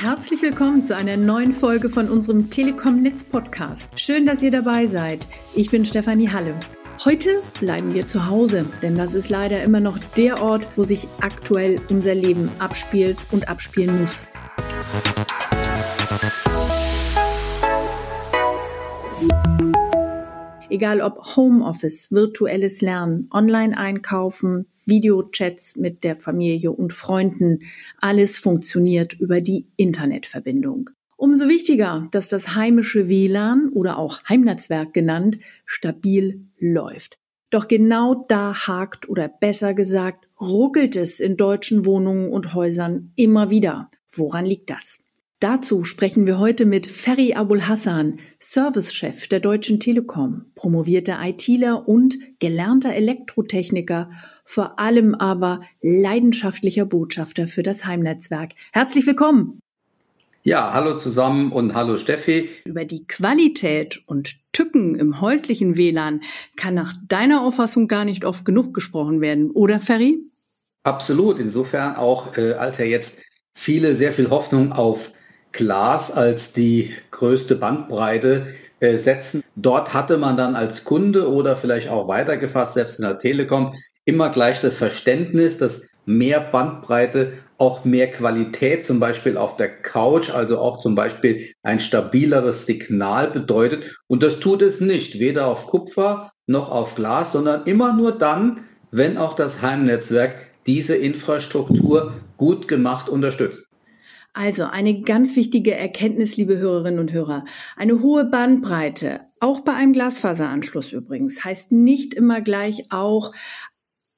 Herzlich willkommen zu einer neuen Folge von unserem Telekom Netz Podcast. Schön, dass ihr dabei seid. Ich bin Stefanie Halle. Heute bleiben wir zu Hause, denn das ist leider immer noch der Ort, wo sich aktuell unser Leben abspielt und abspielen muss. Egal ob Homeoffice, virtuelles Lernen, Online-Einkaufen, Videochats mit der Familie und Freunden, alles funktioniert über die Internetverbindung. Umso wichtiger, dass das heimische WLAN oder auch Heimnetzwerk genannt stabil läuft. Doch genau da hakt oder besser gesagt ruckelt es in deutschen Wohnungen und Häusern immer wieder. Woran liegt das? Dazu sprechen wir heute mit Ferry Abul Hassan, Servicechef der Deutschen Telekom, promovierter ITler und gelernter Elektrotechniker, vor allem aber leidenschaftlicher Botschafter für das Heimnetzwerk. Herzlich willkommen. Ja, hallo zusammen und hallo Steffi. Über die Qualität und Tücken im häuslichen WLAN kann nach deiner Auffassung gar nicht oft genug gesprochen werden, oder Ferry? Absolut. Insofern auch, äh, als er jetzt viele, sehr viel Hoffnung auf Glas als die größte Bandbreite äh, setzen. Dort hatte man dann als Kunde oder vielleicht auch weitergefasst, selbst in der Telekom, immer gleich das Verständnis, dass mehr Bandbreite auch mehr Qualität, zum Beispiel auf der Couch, also auch zum Beispiel ein stabileres Signal bedeutet. Und das tut es nicht, weder auf Kupfer noch auf Glas, sondern immer nur dann, wenn auch das Heimnetzwerk diese Infrastruktur gut gemacht unterstützt. Also eine ganz wichtige Erkenntnis, liebe Hörerinnen und Hörer. Eine hohe Bandbreite, auch bei einem Glasfaseranschluss übrigens, heißt nicht immer gleich auch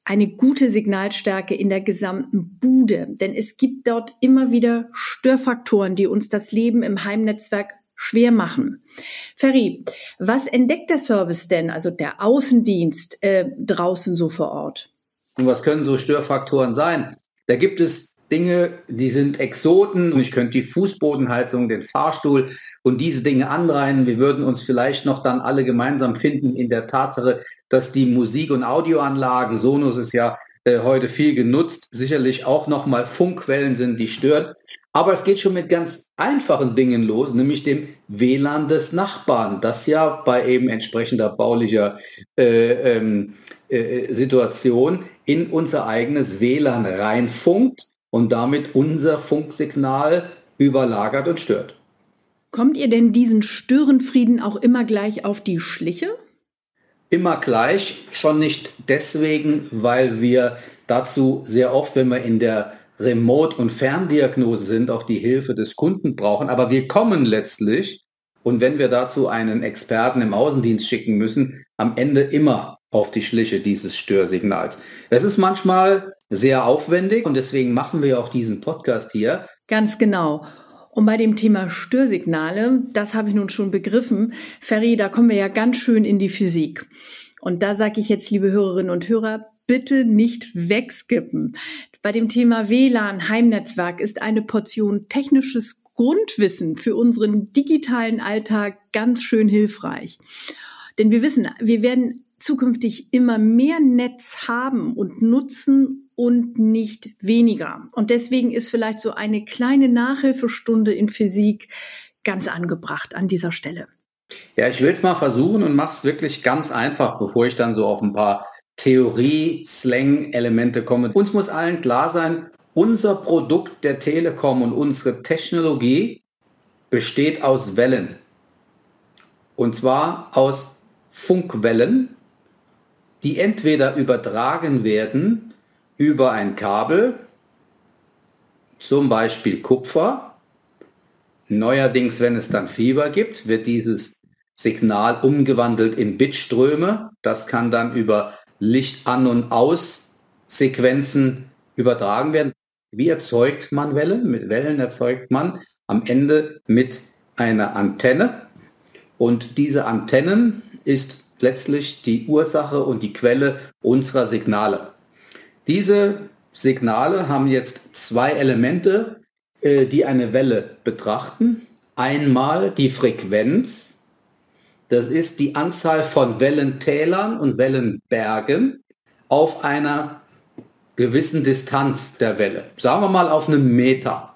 eine gute Signalstärke in der gesamten Bude. Denn es gibt dort immer wieder Störfaktoren, die uns das Leben im Heimnetzwerk schwer machen. Ferry, was entdeckt der Service denn, also der Außendienst, äh, draußen so vor Ort? Und was können so Störfaktoren sein? Da gibt es Dinge, die sind Exoten. Ich könnte die Fußbodenheizung, den Fahrstuhl und diese Dinge anreihen. Wir würden uns vielleicht noch dann alle gemeinsam finden in der Tatsache, dass die Musik- und Audioanlagen, Sonos ist ja äh, heute viel genutzt, sicherlich auch nochmal Funkquellen sind, die stören. Aber es geht schon mit ganz einfachen Dingen los, nämlich dem WLAN des Nachbarn, das ja bei eben entsprechender baulicher äh, ähm, äh, Situation in unser eigenes WLAN reinfunkt und damit unser Funksignal überlagert und stört. Kommt ihr denn diesen Störenfrieden auch immer gleich auf die Schliche? Immer gleich, schon nicht deswegen, weil wir dazu sehr oft, wenn wir in der Remote- und Ferndiagnose sind, auch die Hilfe des Kunden brauchen. Aber wir kommen letztlich, und wenn wir dazu einen Experten im Außendienst schicken müssen, am Ende immer auf die Schliche dieses Störsignals. Es ist manchmal sehr aufwendig und deswegen machen wir auch diesen Podcast hier. Ganz genau. Und bei dem Thema Störsignale, das habe ich nun schon begriffen, Ferry, da kommen wir ja ganz schön in die Physik. Und da sage ich jetzt, liebe Hörerinnen und Hörer, bitte nicht wegskippen. Bei dem Thema WLAN, Heimnetzwerk ist eine Portion technisches Grundwissen für unseren digitalen Alltag ganz schön hilfreich. Denn wir wissen, wir werden zukünftig immer mehr Netz haben und nutzen und nicht weniger. Und deswegen ist vielleicht so eine kleine Nachhilfestunde in Physik ganz angebracht an dieser Stelle. Ja, ich will es mal versuchen und mache es wirklich ganz einfach, bevor ich dann so auf ein paar Theorie-Slang-Elemente komme. Uns muss allen klar sein, unser Produkt der Telekom und unsere Technologie besteht aus Wellen. Und zwar aus Funkwellen, die entweder übertragen werden über ein Kabel, zum Beispiel Kupfer. Neuerdings, wenn es dann Fieber gibt, wird dieses Signal umgewandelt in Bitströme. Das kann dann über Licht an und aus Sequenzen übertragen werden. Wie erzeugt man Wellen? Mit Wellen erzeugt man am Ende mit einer Antenne. Und diese Antennen ist letztlich die Ursache und die Quelle unserer Signale. Diese Signale haben jetzt zwei Elemente, äh, die eine Welle betrachten. Einmal die Frequenz, das ist die Anzahl von Wellentälern und Wellenbergen auf einer gewissen Distanz der Welle. Sagen wir mal auf einem Meter.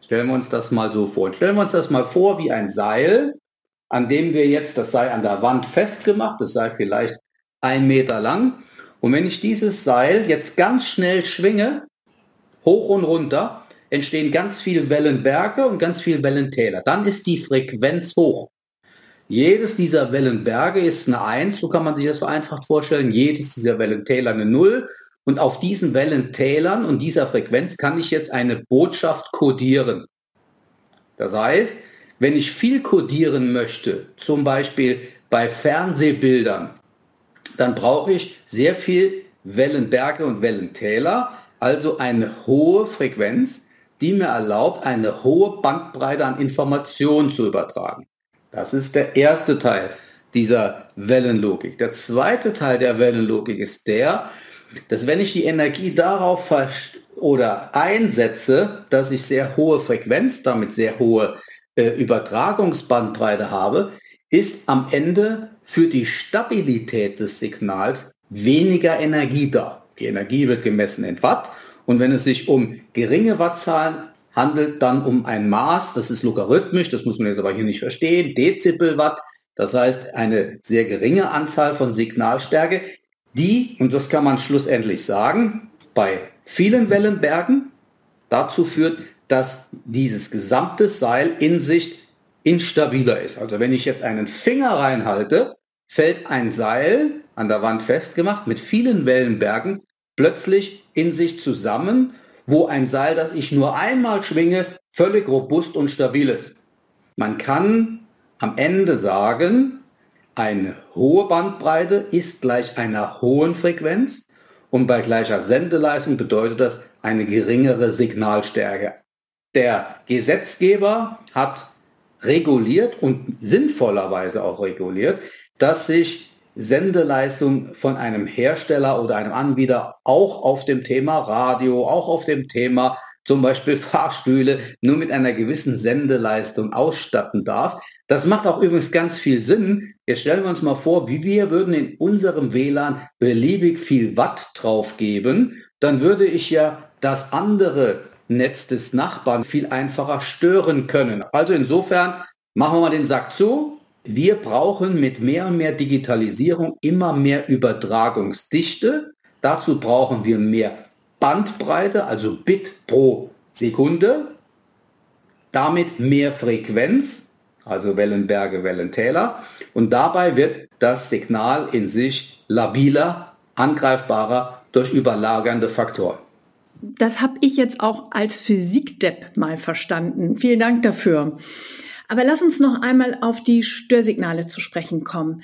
Stellen wir uns das mal so vor. Stellen wir uns das mal vor wie ein Seil, an dem wir jetzt, das sei an der Wand festgemacht, das sei vielleicht ein Meter lang. Und wenn ich dieses Seil jetzt ganz schnell schwinge, hoch und runter, entstehen ganz viele Wellenberge und ganz viele Wellentäler. Dann ist die Frequenz hoch. Jedes dieser Wellenberge ist eine 1, so kann man sich das vereinfacht vorstellen. Jedes dieser Wellentäler eine 0. Und auf diesen Wellentälern und dieser Frequenz kann ich jetzt eine Botschaft kodieren. Das heißt, wenn ich viel kodieren möchte, zum Beispiel bei Fernsehbildern, dann brauche ich sehr viel Wellenberge und Wellentäler, also eine hohe Frequenz, die mir erlaubt, eine hohe Bandbreite an Informationen zu übertragen. Das ist der erste Teil dieser Wellenlogik. Der zweite Teil der Wellenlogik ist der, dass wenn ich die Energie darauf oder einsetze, dass ich sehr hohe Frequenz, damit sehr hohe äh, Übertragungsbandbreite habe, ist am Ende für die Stabilität des Signals weniger Energie da. Die Energie wird gemessen in Watt und wenn es sich um geringe Wattzahlen handelt, dann um ein Maß, das ist logarithmisch, das muss man jetzt aber hier nicht verstehen, Dezibelwatt, das heißt eine sehr geringe Anzahl von Signalstärke, die, und das kann man schlussendlich sagen, bei vielen Wellenbergen dazu führt, dass dieses gesamte Seil in sich instabiler ist. Also wenn ich jetzt einen Finger reinhalte, fällt ein Seil an der Wand festgemacht mit vielen Wellenbergen plötzlich in sich zusammen, wo ein Seil, das ich nur einmal schwinge, völlig robust und stabil ist. Man kann am Ende sagen, eine hohe Bandbreite ist gleich einer hohen Frequenz und bei gleicher Sendeleistung bedeutet das eine geringere Signalstärke. Der Gesetzgeber hat reguliert und sinnvollerweise auch reguliert, dass sich Sendeleistung von einem Hersteller oder einem Anbieter auch auf dem Thema Radio, auch auf dem Thema zum Beispiel Fahrstühle nur mit einer gewissen Sendeleistung ausstatten darf. Das macht auch übrigens ganz viel Sinn. Jetzt stellen wir uns mal vor, wie wir würden in unserem WLAN beliebig viel Watt drauf geben, dann würde ich ja das andere Netz des Nachbarn viel einfacher stören können. Also insofern machen wir mal den Sack zu. Wir brauchen mit mehr und mehr Digitalisierung immer mehr Übertragungsdichte. Dazu brauchen wir mehr Bandbreite, also Bit pro Sekunde. Damit mehr Frequenz, also Wellenberge, Wellentäler. Und dabei wird das Signal in sich labiler, angreifbarer durch überlagernde Faktoren. Das habe ich jetzt auch als Physikdepp mal verstanden. Vielen Dank dafür. Aber lass uns noch einmal auf die Störsignale zu sprechen kommen.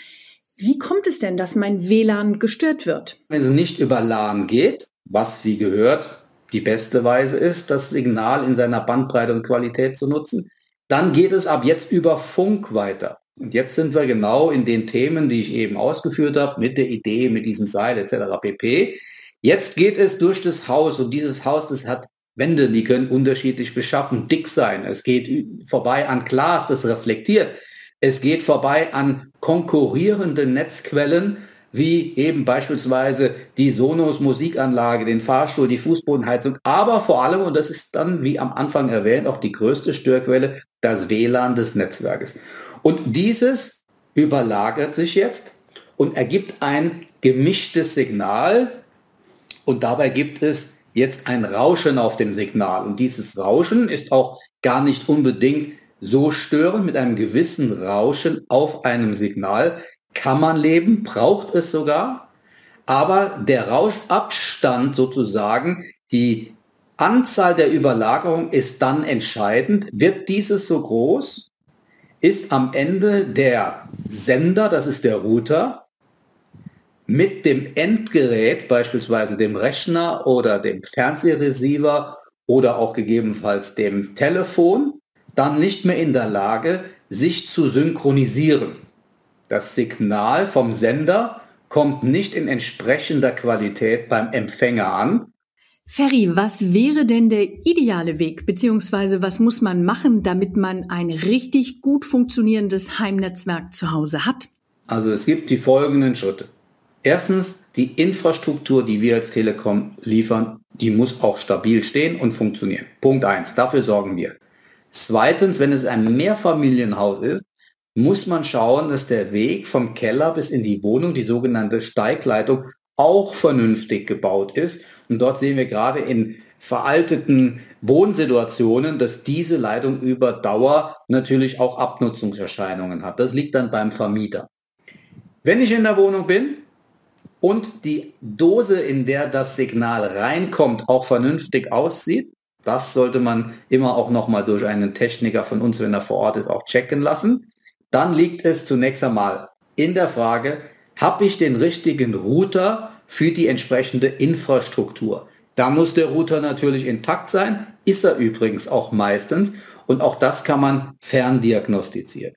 Wie kommt es denn, dass mein WLAN gestört wird? Wenn es nicht über LAN geht, was wie gehört die beste Weise ist, das Signal in seiner Bandbreite und Qualität zu nutzen, dann geht es ab jetzt über Funk weiter. Und jetzt sind wir genau in den Themen, die ich eben ausgeführt habe, mit der Idee, mit diesem Seil etc. pp. Jetzt geht es durch das Haus und dieses Haus, das hat Wände, die können unterschiedlich beschaffen, dick sein. Es geht vorbei an Glas, das reflektiert. Es geht vorbei an konkurrierenden Netzquellen, wie eben beispielsweise die Sonos Musikanlage, den Fahrstuhl, die Fußbodenheizung, aber vor allem, und das ist dann, wie am Anfang erwähnt, auch die größte Störquelle, das WLAN des Netzwerkes. Und dieses überlagert sich jetzt und ergibt ein gemischtes Signal und dabei gibt es jetzt ein Rauschen auf dem Signal. Und dieses Rauschen ist auch gar nicht unbedingt so störend. Mit einem gewissen Rauschen auf einem Signal kann man leben, braucht es sogar. Aber der Rauschabstand sozusagen, die Anzahl der Überlagerung ist dann entscheidend. Wird dieses so groß, ist am Ende der Sender, das ist der Router, mit dem Endgerät, beispielsweise dem Rechner oder dem Fernsehreceiver oder auch gegebenenfalls dem Telefon, dann nicht mehr in der Lage, sich zu synchronisieren. Das Signal vom Sender kommt nicht in entsprechender Qualität beim Empfänger an. Ferry, was wäre denn der ideale Weg, beziehungsweise was muss man machen, damit man ein richtig gut funktionierendes Heimnetzwerk zu Hause hat? Also es gibt die folgenden Schritte. Erstens, die Infrastruktur, die wir als Telekom liefern, die muss auch stabil stehen und funktionieren. Punkt eins. Dafür sorgen wir. Zweitens, wenn es ein Mehrfamilienhaus ist, muss man schauen, dass der Weg vom Keller bis in die Wohnung, die sogenannte Steigleitung, auch vernünftig gebaut ist. Und dort sehen wir gerade in veralteten Wohnsituationen, dass diese Leitung über Dauer natürlich auch Abnutzungserscheinungen hat. Das liegt dann beim Vermieter. Wenn ich in der Wohnung bin und die Dose, in der das Signal reinkommt, auch vernünftig aussieht, das sollte man immer auch nochmal durch einen Techniker von uns, wenn er vor Ort ist, auch checken lassen. Dann liegt es zunächst einmal in der Frage, habe ich den richtigen Router für die entsprechende Infrastruktur? Da muss der Router natürlich intakt sein, ist er übrigens auch meistens und auch das kann man ferndiagnostizieren.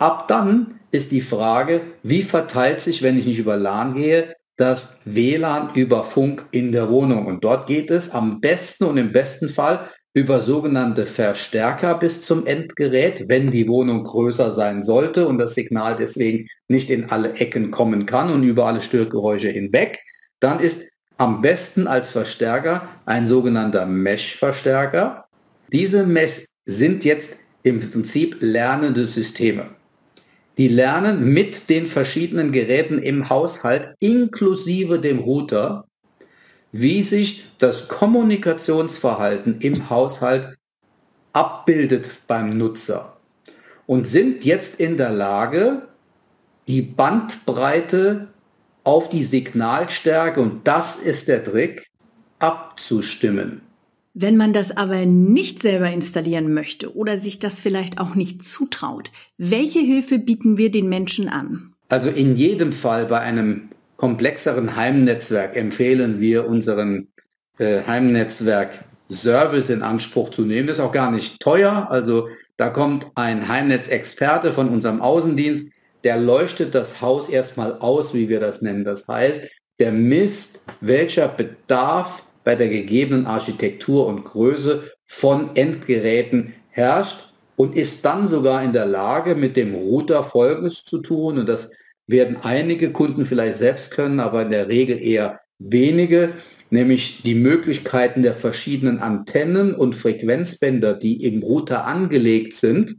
Ab dann ist die Frage, wie verteilt sich, wenn ich nicht über LAN gehe, das WLAN über Funk in der Wohnung. Und dort geht es am besten und im besten Fall über sogenannte Verstärker bis zum Endgerät, wenn die Wohnung größer sein sollte und das Signal deswegen nicht in alle Ecken kommen kann und über alle Störgeräusche hinweg, dann ist am besten als Verstärker ein sogenannter Mesh-Verstärker. Diese Mesh sind jetzt im Prinzip lernende Systeme. Die lernen mit den verschiedenen Geräten im Haushalt inklusive dem Router, wie sich das Kommunikationsverhalten im Haushalt abbildet beim Nutzer und sind jetzt in der Lage, die Bandbreite auf die Signalstärke, und das ist der Trick, abzustimmen. Wenn man das aber nicht selber installieren möchte oder sich das vielleicht auch nicht zutraut, welche Hilfe bieten wir den Menschen an? Also in jedem Fall bei einem komplexeren Heimnetzwerk empfehlen wir unseren äh, Heimnetzwerk Service in Anspruch zu nehmen. Das ist auch gar nicht teuer. Also da kommt ein Heimnetzexperte von unserem Außendienst, der leuchtet das Haus erstmal aus, wie wir das nennen. Das heißt, der misst, welcher Bedarf bei der gegebenen Architektur und Größe von Endgeräten herrscht und ist dann sogar in der Lage, mit dem Router Folgendes zu tun. Und das werden einige Kunden vielleicht selbst können, aber in der Regel eher wenige, nämlich die Möglichkeiten der verschiedenen Antennen und Frequenzbänder, die im Router angelegt sind,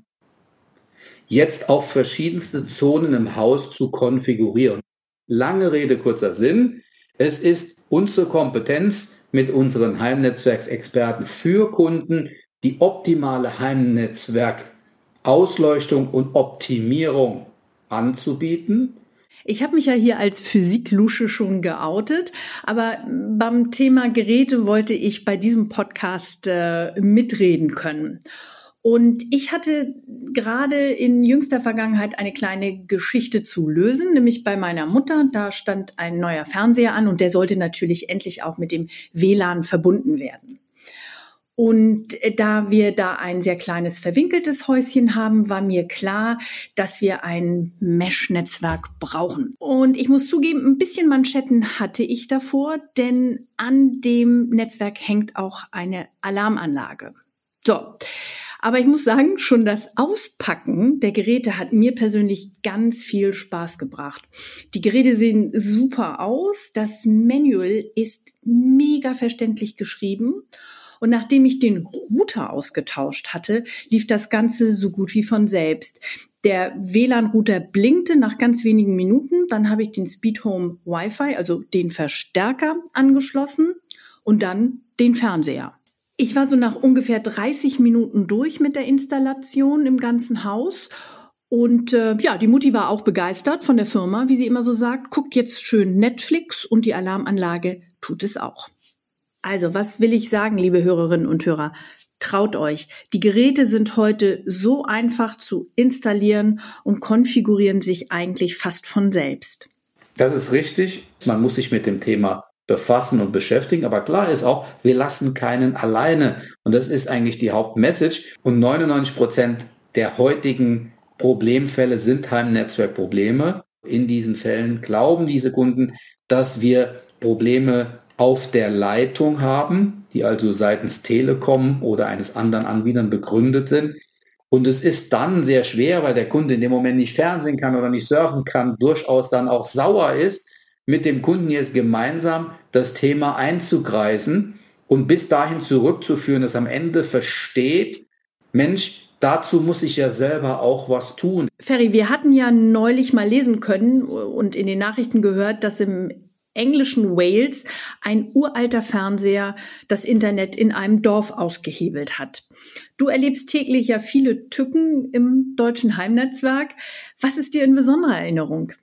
jetzt auf verschiedenste Zonen im Haus zu konfigurieren. Lange Rede, kurzer Sinn. Es ist unsere Kompetenz mit unseren Heimnetzwerksexperten für Kunden, die optimale Heimnetzwerkausleuchtung und Optimierung anzubieten. Ich habe mich ja hier als Physiklusche schon geoutet, aber beim Thema Geräte wollte ich bei diesem Podcast äh, mitreden können. Und ich hatte gerade in jüngster Vergangenheit eine kleine Geschichte zu lösen, nämlich bei meiner Mutter. Da stand ein neuer Fernseher an und der sollte natürlich endlich auch mit dem WLAN verbunden werden. Und da wir da ein sehr kleines verwinkeltes Häuschen haben, war mir klar, dass wir ein Mesh-Netzwerk brauchen. Und ich muss zugeben, ein bisschen Manschetten hatte ich davor, denn an dem Netzwerk hängt auch eine Alarmanlage. So. Aber ich muss sagen, schon das Auspacken der Geräte hat mir persönlich ganz viel Spaß gebracht. Die Geräte sehen super aus. Das Manual ist mega verständlich geschrieben. Und nachdem ich den Router ausgetauscht hatte, lief das Ganze so gut wie von selbst. Der WLAN-Router blinkte nach ganz wenigen Minuten. Dann habe ich den Speedhome Wi-Fi, also den Verstärker, angeschlossen und dann den Fernseher. Ich war so nach ungefähr 30 Minuten durch mit der Installation im ganzen Haus. Und äh, ja, die Mutti war auch begeistert von der Firma, wie sie immer so sagt. Guckt jetzt schön Netflix und die Alarmanlage tut es auch. Also, was will ich sagen, liebe Hörerinnen und Hörer? Traut euch. Die Geräte sind heute so einfach zu installieren und konfigurieren sich eigentlich fast von selbst. Das ist richtig. Man muss sich mit dem Thema befassen und beschäftigen. Aber klar ist auch, wir lassen keinen alleine. Und das ist eigentlich die Hauptmessage. Und 99 Prozent der heutigen Problemfälle sind Heimnetzwerkprobleme. In diesen Fällen glauben diese Kunden, dass wir Probleme auf der Leitung haben, die also seitens Telekom oder eines anderen Anbietern begründet sind. Und es ist dann sehr schwer, weil der Kunde in dem Moment nicht fernsehen kann oder nicht surfen kann, durchaus dann auch sauer ist, mit dem Kunden jetzt gemeinsam das Thema einzugreisen und bis dahin zurückzuführen, dass am Ende versteht, Mensch, dazu muss ich ja selber auch was tun. Ferry, wir hatten ja neulich mal lesen können und in den Nachrichten gehört, dass im englischen Wales ein uralter Fernseher das Internet in einem Dorf ausgehebelt hat. Du erlebst täglich ja viele Tücken im deutschen Heimnetzwerk. Was ist dir in besonderer Erinnerung?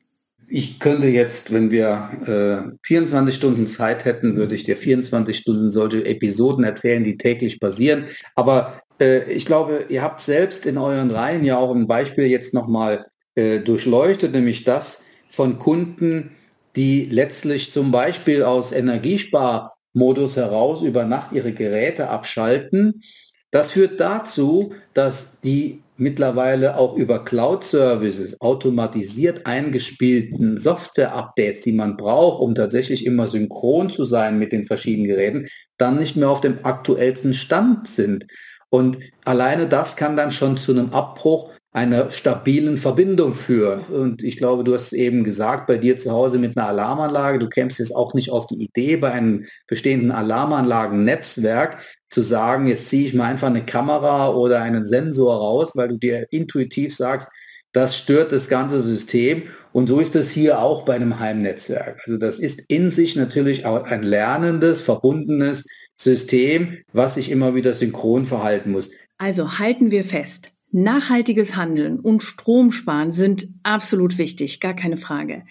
Ich könnte jetzt, wenn wir äh, 24 Stunden Zeit hätten, würde ich dir 24 Stunden solche Episoden erzählen, die täglich passieren. Aber äh, ich glaube, ihr habt selbst in euren Reihen ja auch ein Beispiel jetzt nochmal äh, durchleuchtet, nämlich das von Kunden, die letztlich zum Beispiel aus Energiesparmodus heraus über Nacht ihre Geräte abschalten. Das führt dazu, dass die mittlerweile auch über Cloud-Services automatisiert eingespielten Software-Updates, die man braucht, um tatsächlich immer synchron zu sein mit den verschiedenen Geräten, dann nicht mehr auf dem aktuellsten Stand sind. Und alleine das kann dann schon zu einem Abbruch einer stabilen Verbindung führen. Und ich glaube, du hast eben gesagt, bei dir zu Hause mit einer Alarmanlage, du kämst jetzt auch nicht auf die Idee, bei einem bestehenden Alarmanlagen-Netzwerk zu sagen, jetzt ziehe ich mal einfach eine Kamera oder einen Sensor raus, weil du dir intuitiv sagst, das stört das ganze System. Und so ist es hier auch bei einem Heimnetzwerk. Also das ist in sich natürlich auch ein lernendes, verbundenes System, was sich immer wieder synchron verhalten muss. Also halten wir fest. Nachhaltiges Handeln und Stromsparen sind absolut wichtig, gar keine Frage.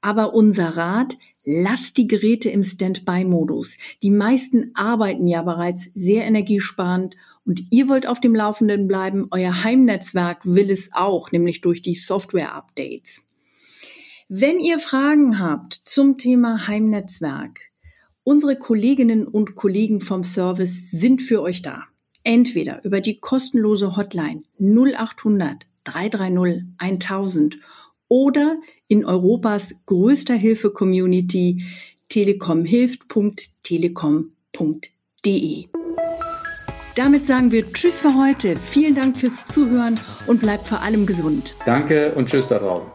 Aber unser Rat, lasst die Geräte im Standby-Modus. Die meisten arbeiten ja bereits sehr energiesparend und ihr wollt auf dem Laufenden bleiben. Euer Heimnetzwerk will es auch, nämlich durch die Software-Updates. Wenn ihr Fragen habt zum Thema Heimnetzwerk, unsere Kolleginnen und Kollegen vom Service sind für euch da entweder über die kostenlose Hotline 0800 330 1000 oder in Europas größter Hilfe-Community telekomhilft.telekom.de. Damit sagen wir Tschüss für heute. Vielen Dank fürs Zuhören und bleibt vor allem gesund. Danke und Tschüss da draußen.